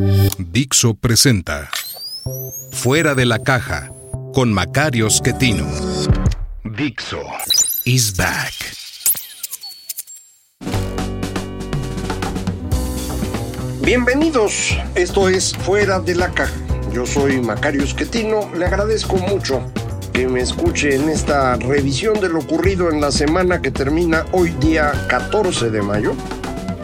Dixo presenta Fuera de la caja con Macario Schettino. Dixo is back. Bienvenidos, esto es Fuera de la Caja. Yo soy Macario Schettino, le agradezco mucho que me escuche en esta revisión de lo ocurrido en la semana que termina hoy día 14 de mayo.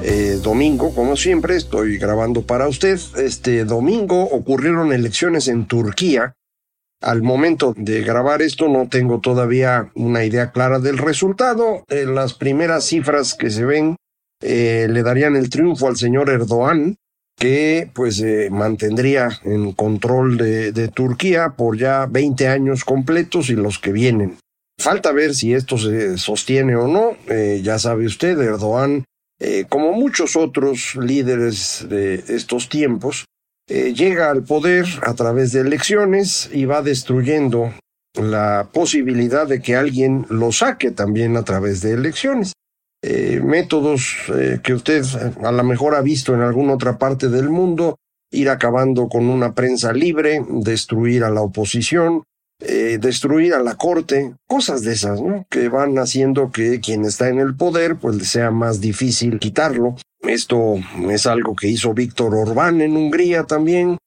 Eh, domingo, como siempre, estoy grabando para usted. Este domingo ocurrieron elecciones en Turquía. Al momento de grabar esto no tengo todavía una idea clara del resultado. Eh, las primeras cifras que se ven eh, le darían el triunfo al señor Erdogan, que pues mantendría en control de, Turquía por ya 20 años completos y los que vienen. Falta ver si esto se sostiene o no. Ya sabe usted, Erdogan, eh, como muchos otros líderes de estos tiempos, llega al poder a través de elecciones y va destruyendo la posibilidad de que alguien lo saque también a través de elecciones. Eh, métodos eh, que usted a lo mejor ha visto en alguna otra parte del mundo, ir acabando con una prensa libre, destruir a la oposición, eh, destruir a la corte, cosas de esas, ¿no? Que van haciendo que quien está en el poder, pues sea más difícil quitarlo. Esto es algo que hizo Víctor Orbán en Hungría también.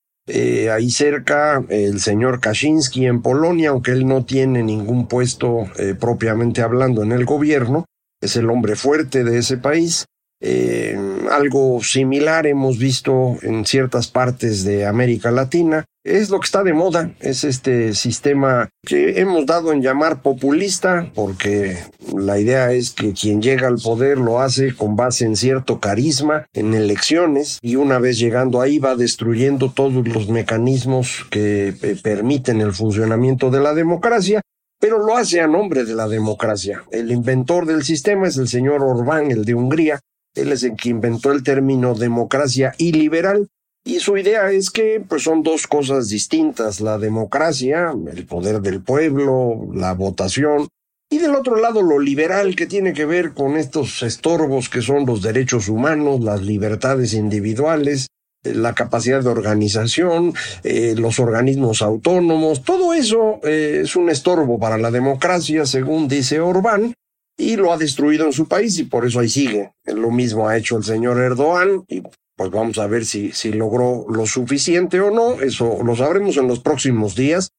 ahí cerca, el señor Kaczynski en Polonia, aunque él no tiene ningún puesto propiamente hablando en el gobierno, es el hombre fuerte de ese país. Eh, algo similar hemos visto en ciertas partes de América Latina. Es lo que está de moda, es este sistema que hemos dado en llamar populista, porque la idea es que quien llega al poder lo hace con base en cierto carisma en elecciones y una vez llegando ahí va destruyendo todos los mecanismos que eh, permiten el funcionamiento de la democracia pero lo hace a nombre de la democracia. El inventor del sistema es el señor Orbán, el de Hungría. Él es el que inventó el término democracia iliberal. Y su idea es que pues son dos cosas distintas, la democracia, el poder del pueblo, la votación, y del otro lado lo liberal que tiene que ver con estos estorbos que son los derechos humanos, las libertades individuales, la capacidad de organización, eh, los organismos autónomos, todo eso eh, es un estorbo para la democracia, según dice Orbán, y lo ha destruido en su país y por eso ahí sigue. Lo mismo ha hecho el señor Erdogan y pues vamos a ver si, si logró lo suficiente o no, eso lo sabremos en los próximos días.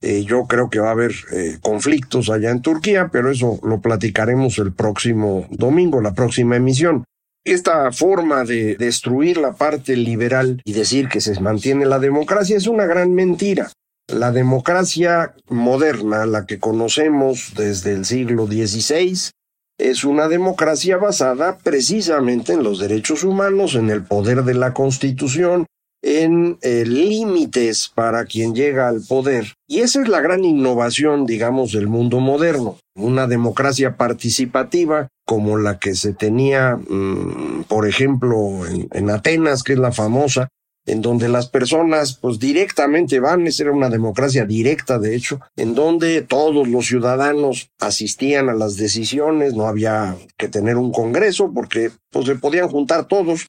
Eh, yo creo que va a haber conflictos allá en Turquía, pero eso lo platicaremos el próximo domingo, la próxima emisión. Esta forma de destruir la parte liberal y decir que se mantiene la democracia es una gran mentira. La democracia moderna, la que conocemos desde el siglo XVI, es una democracia basada precisamente en los derechos humanos, en el poder de la Constitución, en eh, límites para quien llega al poder. Y esa es la gran innovación, digamos, del mundo moderno. Una democracia participativa como la que se tenía, mm, por ejemplo, en, Atenas, que es la famosa, en donde las personas pues directamente van, esa era una democracia directa de hecho, en donde todos los ciudadanos asistían a las decisiones, no había que tener un congreso porque pues se podían juntar todos.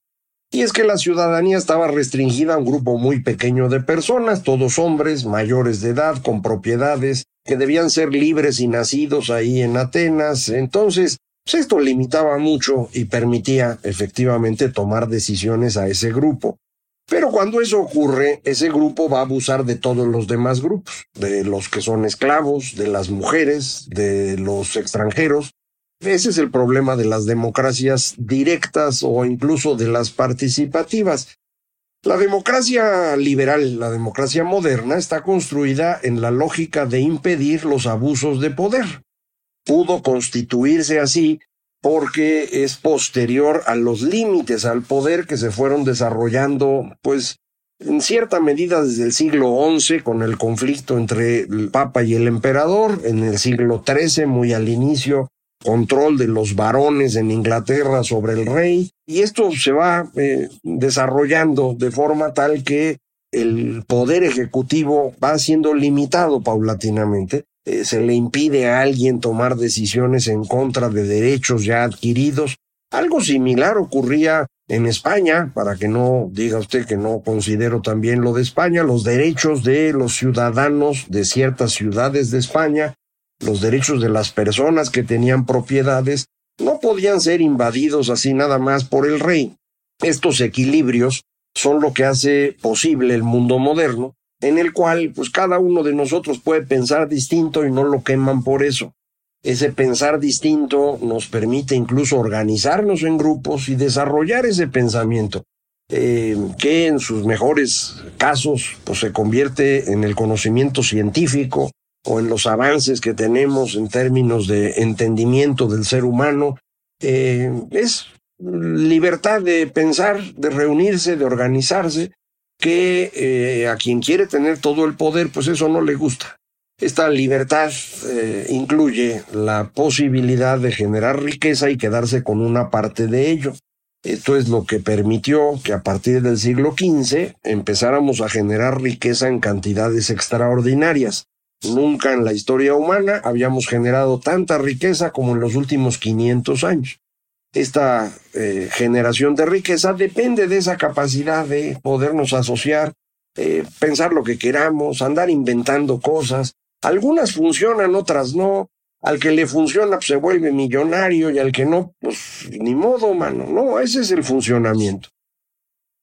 Y es que la ciudadanía estaba restringida a un grupo muy pequeño de personas, todos hombres mayores de edad, con propiedades, que debían ser libres y nacidos ahí en Atenas. Entonces, pues esto limitaba mucho y permitía efectivamente tomar decisiones a ese grupo. Pero cuando eso ocurre, ese grupo va a abusar de todos los demás grupos, de los que son esclavos, de las mujeres, de los extranjeros. Ese es el problema de las democracias directas o incluso de las participativas. La democracia liberal, la democracia moderna, está construida en la lógica de impedir los abusos de poder pudo constituirse así porque es posterior a los límites al poder que se fueron desarrollando, pues, en cierta medida desde el siglo XI, con el conflicto entre el Papa y el Emperador, en el siglo XIII, muy al inicio, control de los varones en Inglaterra sobre el rey, y esto se va eh, desarrollando de forma tal que el poder ejecutivo va siendo limitado paulatinamente. Eh, se le impide a alguien tomar decisiones en contra de derechos ya adquiridos. Algo similar ocurría en España, para que no diga usted que no considero también lo de España, los derechos de los ciudadanos de ciertas ciudades de España, los derechos de las personas que tenían propiedades, no podían ser invadidos así nada más por el rey. Estos equilibrios son lo que hace posible el mundo moderno, en el cual pues cada uno de nosotros puede pensar distinto y no lo queman por eso. Ese pensar distinto nos permite incluso organizarnos en grupos y desarrollar ese pensamiento, eh, que en sus mejores casos pues, se convierte en el conocimiento científico o en los avances que tenemos en términos de entendimiento del ser humano. Eh, es libertad de pensar, de reunirse, de organizarse, que eh, a quien quiere tener todo el poder, pues eso no le gusta. Esta libertad eh, incluye la posibilidad de generar riqueza y quedarse con una parte de ello. Esto es lo que permitió que a partir del siglo XV empezáramos a generar riqueza en cantidades extraordinarias. Nunca en la historia humana habíamos generado tanta riqueza como en los últimos 500 años esta eh, generación de riqueza depende de esa capacidad de podernos asociar, eh, pensar lo que queramos, andar inventando cosas. Algunas funcionan, otras no. Al que le funciona pues, se vuelve millonario y al que no, pues ni modo, mano. No, ese es el funcionamiento.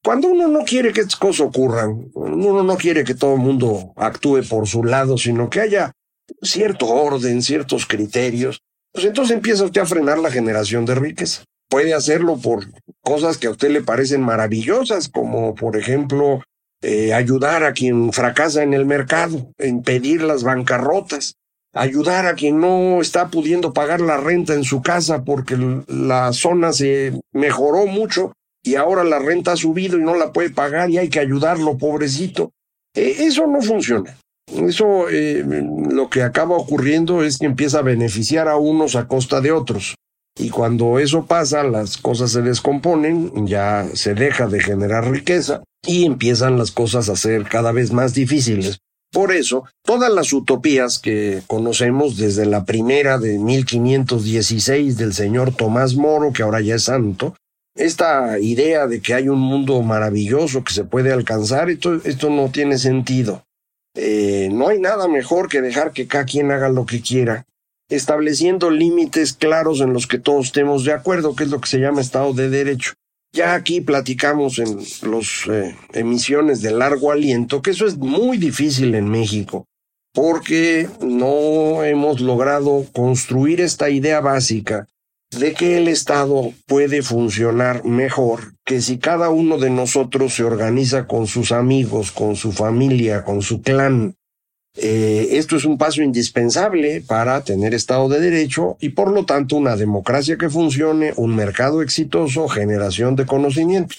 Cuando uno no quiere que estas cosas ocurran, uno no quiere que todo el mundo actúe por su lado, sino que haya cierto orden, ciertos criterios, pues entonces empieza usted a frenar la generación de riqueza. Puede hacerlo por cosas que a usted le parecen maravillosas, como por ejemplo eh, ayudar a quien fracasa en el mercado, impedir las bancarrotas, ayudar a quien no está pudiendo pagar la renta en su casa porque la zona se mejoró mucho y ahora la renta ha subido y no la puede pagar y hay que ayudarlo, pobrecito. Eh, eso no funciona. Eso eh, lo que acaba ocurriendo es que empieza a beneficiar a unos a costa de otros. Y cuando eso pasa, las cosas se descomponen, ya se deja de generar riqueza y empiezan las cosas a ser cada vez más difíciles. Por eso, todas las utopías que conocemos desde la primera de 1516 del señor Tomás Moro, que ahora ya es santo, esta idea de que hay un mundo maravilloso que se puede alcanzar, esto, esto no tiene sentido. Eh, no hay nada mejor que dejar que cada quien haga lo que quiera, estableciendo límites claros en los que todos estemos de acuerdo, que es lo que se llama Estado de Derecho. Ya aquí platicamos en las eh, emisiones de largo aliento que eso es muy difícil en México, porque no hemos logrado construir esta idea básica de que el Estado puede funcionar mejor que si cada uno de nosotros se organiza con sus amigos, con su familia, con su clan. Eh, esto es un paso indispensable para tener Estado de Derecho y por lo tanto una democracia que funcione, un mercado exitoso, generación de conocimiento.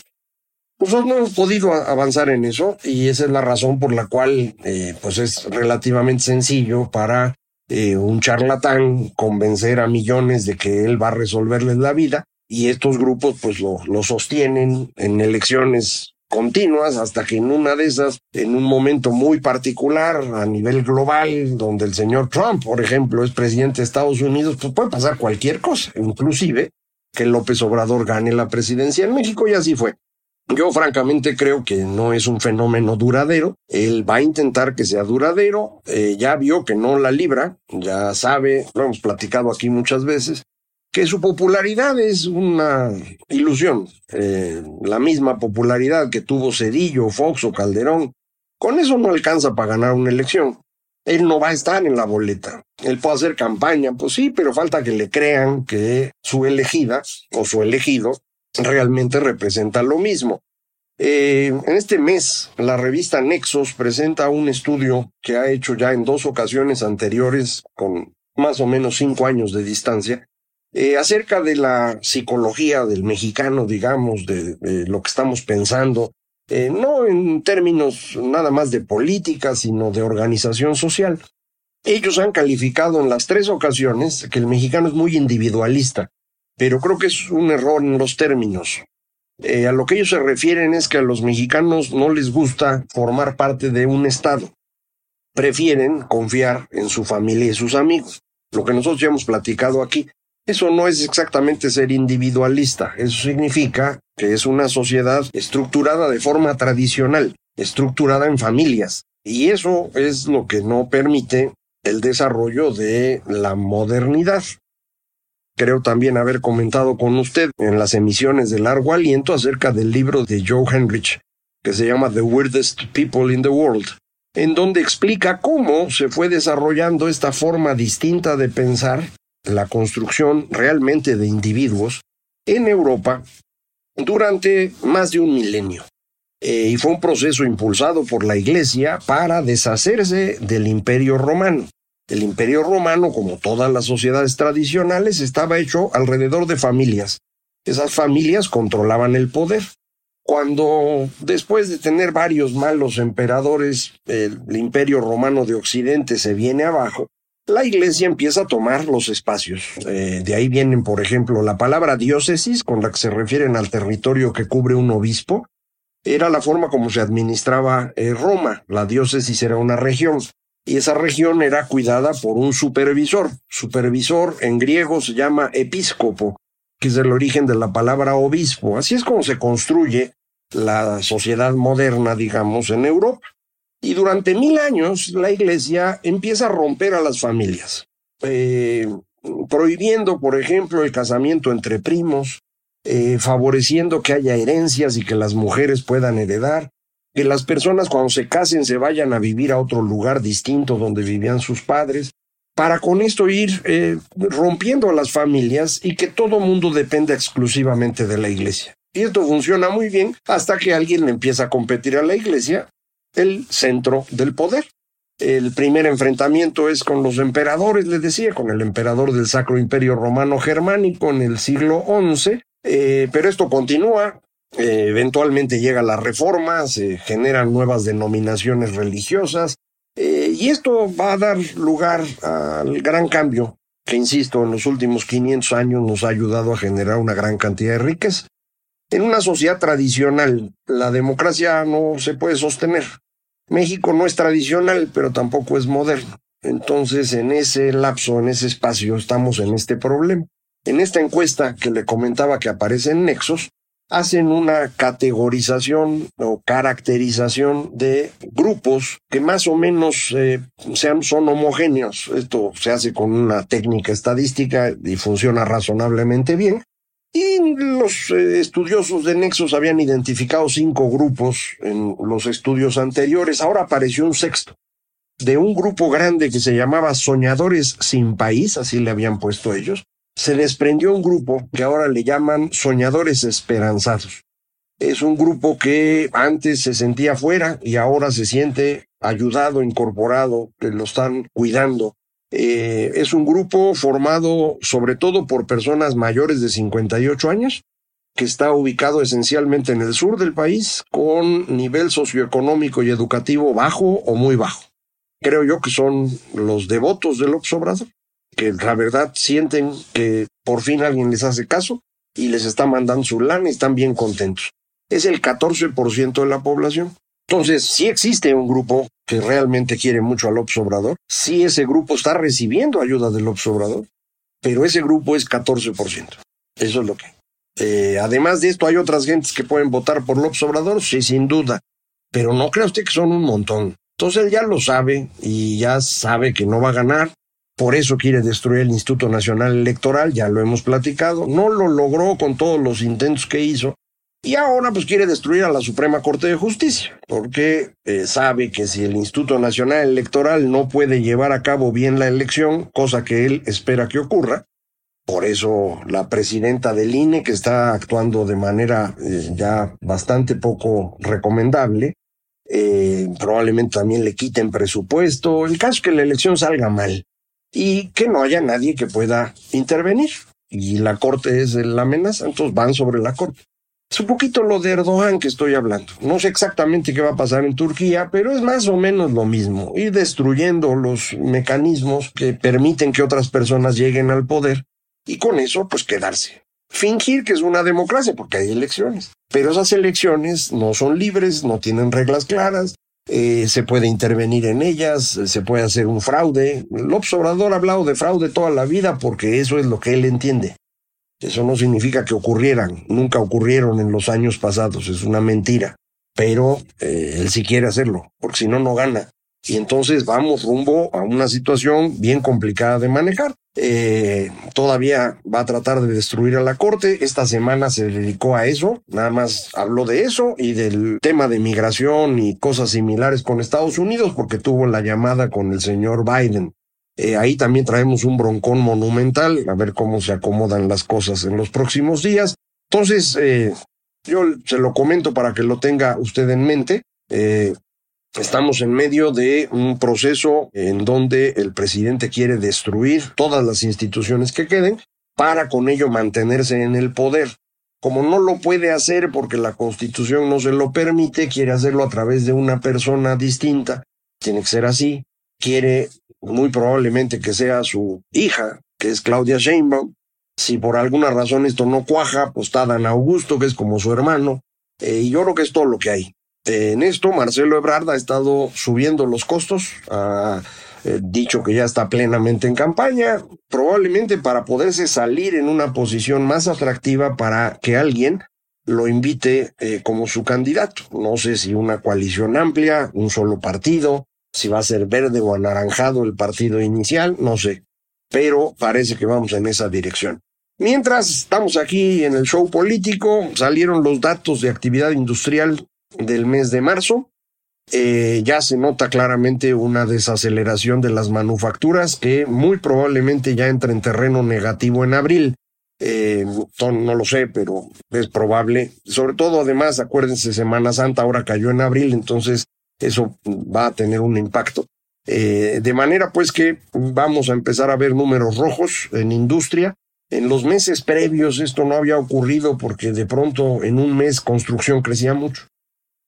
Nosotros no hemos podido avanzar en eso y esa es la razón por la cual eh, pues es relativamente sencillo para eh, un charlatán convencer a millones de que él va a resolverles la vida y estos grupos pues lo, lo sostienen en elecciones continuas hasta que en una de esas, en un momento muy particular a nivel global, donde el señor Trump, por ejemplo, es presidente de Estados Unidos, pues puede pasar cualquier cosa, inclusive que López Obrador gane la presidencia en México y así fue. Yo francamente creo que no es un fenómeno duradero. Él va a intentar que sea duradero. Eh, ya vio que no la libra, ya sabe, lo hemos platicado aquí muchas veces, que su popularidad es una ilusión. Eh, la misma popularidad que tuvo Cedillo, Fox o Calderón. Con eso no alcanza para ganar una elección. Él no va a estar en la boleta. Él puede hacer campaña, pues sí, pero falta que le crean que su elegida o su elegido realmente representa lo mismo. Eh, en este mes, la revista Nexos presenta un estudio que ha hecho ya en dos ocasiones anteriores, con más o menos cinco años de distancia, eh, acerca de la psicología del mexicano, digamos, de, lo que estamos pensando, eh, no en términos nada más de política, sino de organización social. Ellos han calificado en las tres ocasiones que el mexicano es muy individualista, pero creo que es un error en los términos. Eh, a lo que ellos se refieren es que a los mexicanos no les gusta formar parte de un Estado. Prefieren confiar en su familia y sus amigos. Lo que nosotros ya hemos platicado aquí. Eso no es exactamente ser individualista. Eso significa que es una sociedad estructurada de forma tradicional, estructurada en familias. Y eso es lo que no permite el desarrollo de la modernidad creo también haber comentado con usted en las emisiones de largo aliento acerca del libro de Joe Henrich, que se llama The Weirdest People in the World, en donde explica cómo se fue desarrollando esta forma distinta de pensar, la construcción realmente de individuos, en Europa durante más de un milenio. Eh, y fue un proceso impulsado por la Iglesia para deshacerse del imperio romano. El imperio romano, como todas las sociedades tradicionales, estaba hecho alrededor de familias. Esas familias controlaban el poder. Cuando, después de tener varios malos emperadores, el, imperio romano de Occidente se viene abajo, la iglesia empieza a tomar los espacios. Eh, de ahí vienen, por ejemplo, la palabra diócesis, con la que se refieren al territorio que cubre un obispo. Era la forma como se administraba eh, Roma. La diócesis era una región y esa región era cuidada por un supervisor. Supervisor en griego se llama episcopo, que es el origen de la palabra obispo. Así es como se construye la sociedad moderna, digamos, en Europa. Y durante mil años la Iglesia empieza a romper a las familias, eh, prohibiendo, por ejemplo, el casamiento entre primos, eh, favoreciendo que haya herencias y que las mujeres puedan heredar, que las personas cuando se casen se vayan a vivir a otro lugar distinto donde vivían sus padres, para con esto ir eh, rompiendo a las familias y que todo mundo dependa exclusivamente de la iglesia. Y esto funciona muy bien hasta que alguien le empieza a competir a la iglesia, el centro del poder. El primer enfrentamiento es con los emperadores, les decía, con el emperador del Sacro Imperio Romano Germánico en el siglo XI, eh, pero esto continúa eh, eventualmente llega la reforma, se generan nuevas denominaciones religiosas, eh, y esto va a dar lugar al gran cambio que, insisto, en los últimos 500 años nos ha ayudado a generar una gran cantidad de riqueza. En una sociedad tradicional, la democracia no se puede sostener. México no es tradicional, pero tampoco es moderno. Entonces, en ese lapso, en ese espacio, estamos en este problema. En esta encuesta que le comentaba que aparece en Nexos, hacen una categorización o caracterización de grupos que más o menos eh, sean, son homogéneos. Esto se hace con una técnica estadística y funciona razonablemente bien. Y los eh, estudiosos de Nexos habían identificado cinco grupos en los estudios anteriores. Ahora apareció un sexto de un grupo grande que se llamaba Soñadores sin País, así le habían puesto ellos, se desprendió un grupo que ahora le llaman Soñadores Esperanzados. Es un grupo que antes se sentía fuera y ahora se siente ayudado, incorporado, que lo están cuidando. Eh, es un grupo formado sobre todo por personas mayores de 58 años, que está ubicado esencialmente en el sur del país, con nivel socioeconómico y educativo bajo o muy bajo. Creo yo que son los devotos del Obrador que la verdad sienten que por fin alguien les hace caso y les está mandando su lana y están bien contentos. Es el 14% de la población. Entonces, sí existe un grupo que realmente quiere mucho al Obrador, sí ese grupo está recibiendo ayuda del Obrador, pero ese grupo es 14%. Eso es lo que. Eh, además de esto, hay otras gentes que pueden votar por López Obrador, sí, sin duda, pero no crea usted que son un montón. Entonces él ya lo sabe y ya sabe que no va a ganar, por eso quiere destruir el Instituto Nacional Electoral, ya lo hemos platicado. No lo logró con todos los intentos que hizo. Y ahora pues quiere destruir a la Suprema Corte de Justicia, porque eh, sabe que si el Instituto Nacional Electoral no puede llevar a cabo bien la elección, cosa que él espera que ocurra, por eso la presidenta del INE, que está actuando de manera eh, ya bastante poco recomendable, eh, probablemente también le quiten presupuesto. El caso es que la elección salga mal y que no haya nadie que pueda intervenir. y la corte es la amenaza, entonces van sobre la corte. Es un poquito lo de Erdogan que estoy hablando. No sé exactamente qué va a pasar en Turquía, pero es más o menos lo mismo. Ir destruyendo los mecanismos que permiten que otras personas lleguen al poder y con eso pues quedarse. Fingir que es una democracia porque hay elecciones, pero esas elecciones no son libres, no tienen reglas claras, eh, se puede intervenir en ellas, se puede hacer un fraude. López Obrador ha hablado de fraude toda la vida porque eso es lo que él entiende. Eso no significa que ocurrieran, nunca ocurrieron en los años pasados, es una mentira. Pero eh, él sí quiere hacerlo, porque si no, no gana. Y entonces vamos rumbo a una situación bien complicada de manejar. Eh, todavía va a tratar de destruir a la Corte. Esta semana se dedicó a eso, nada más habló de eso y del tema de migración y cosas similares con Estados Unidos, porque tuvo la llamada con el señor Biden. Eh, ahí también traemos un broncón monumental, a ver cómo se acomodan las cosas en los próximos días. Entonces, eh, yo se lo comento para que lo tenga usted en mente. Estamos en medio de un proceso en donde el presidente quiere destruir todas las instituciones que queden para con ello mantenerse en el poder. Como no lo puede hacer porque la constitución no se lo permite, quiere hacerlo a través de una persona distinta. Tiene que ser así. Quiere muy probablemente que sea su hija, que es Claudia Sheinbaum. Si por alguna razón esto no cuaja, pues está Dan Augusto, que es como su hermano. Eh, y yo creo que es todo lo que hay. Eh, en esto, Marcelo Ebrard ha estado subiendo los costos, ha eh, dicho que ya está plenamente en campaña, probablemente para poderse salir en una posición más atractiva para que alguien lo invite como su candidato. No sé si una coalición amplia, un solo partido, si va a ser verde o anaranjado el partido inicial, no sé, pero parece que vamos en esa dirección. Mientras estamos aquí en el show político, salieron los datos de actividad industrial del mes de marzo. Eh, ya se nota claramente una desaceleración de las manufacturas que muy probablemente ya entra en terreno negativo en abril. Eh, no lo sé, pero es probable. Sobre todo, además, acuérdense, Semana Santa ahora cayó en abril, entonces eso va a tener un impacto. Eh, de manera pues que vamos a empezar a ver números rojos en industria. En los meses previos esto no había ocurrido porque de pronto en un mes construcción crecía mucho.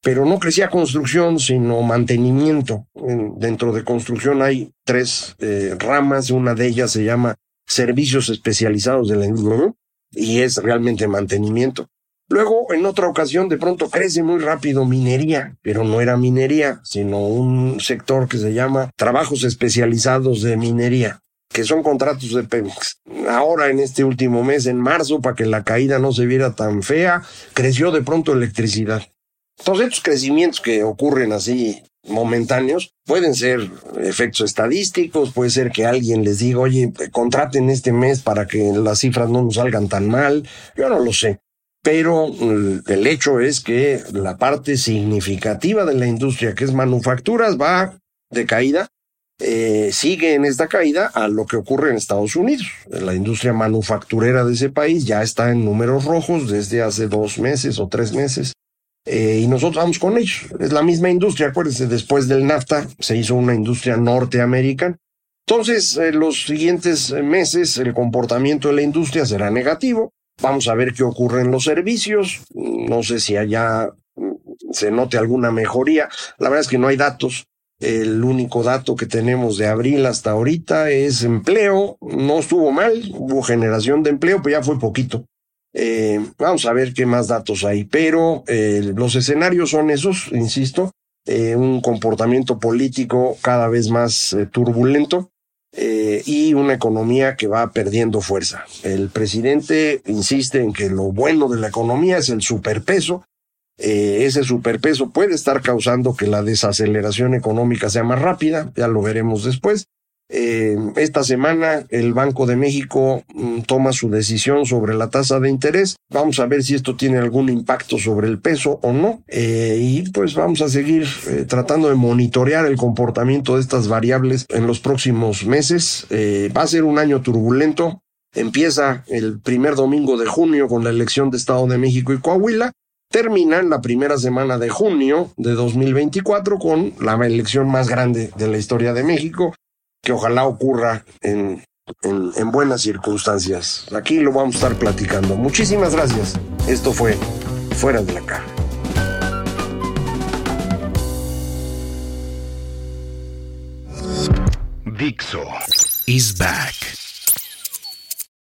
Pero no crecía construcción, sino mantenimiento. dentro de construcción hay tres eh, ramas, una de ellas se llama servicios especializados de la industria y es realmente mantenimiento. Luego, en otra ocasión, de pronto crece muy rápido minería, pero no era minería, sino un sector que se llama trabajos especializados de minería que son contratos de Pemex. Ahora, en este último mes, en marzo, para que la caída no se viera tan fea, creció de pronto electricidad. Todos estos crecimientos que ocurren así momentáneos pueden ser efectos estadísticos, puede ser que alguien les diga, oye, contraten este mes para que las cifras no nos salgan tan mal, yo no lo sé pero mm, el hecho es que la parte significativa de la industria, que es manufacturas, va de caída, eh, sigue en esta caída a lo que ocurre en Estados Unidos. La industria manufacturera de ese país ya está en números rojos desde hace dos meses o tres meses. Eh, y nosotros vamos con ellos. Es la misma industria, acuérdense, después del NAFTA se hizo una industria norteamericana. Entonces, en eh, los siguientes meses el comportamiento de la industria será negativo. Vamos a ver qué ocurre en los servicios. No sé si allá mm, se note alguna mejoría. La verdad es que no hay datos. El único dato que tenemos de abril hasta ahorita es empleo. No estuvo mal, hubo generación de empleo, pero ya fue poquito. Eh, vamos a ver qué más datos hay. Pero eh, los escenarios son esos, insisto, eh, un comportamiento político cada vez más turbulento. Y una economía que va perdiendo fuerza. El presidente insiste en que lo bueno de la economía es el superpeso. Ese superpeso puede estar causando que la desaceleración económica sea más rápida, ya lo veremos después. Eh, esta semana el Banco de México mm, toma su decisión sobre la tasa de interés. Vamos a ver si esto tiene algún impacto sobre el peso o no. Eh, y pues vamos a seguir eh, tratando de monitorear el comportamiento de estas variables en los próximos meses. va a ser un año turbulento. Empieza el primer domingo de junio con la elección de Estado de México y Coahuila. Termina en la primera semana de junio de 2024 con la elección más grande de la historia de México, que ojalá ocurra en en, en buenas circunstancias. Aquí lo vamos a estar platicando. Muchísimas gracias. Esto fue Fuera de la Caja. Dixo is back.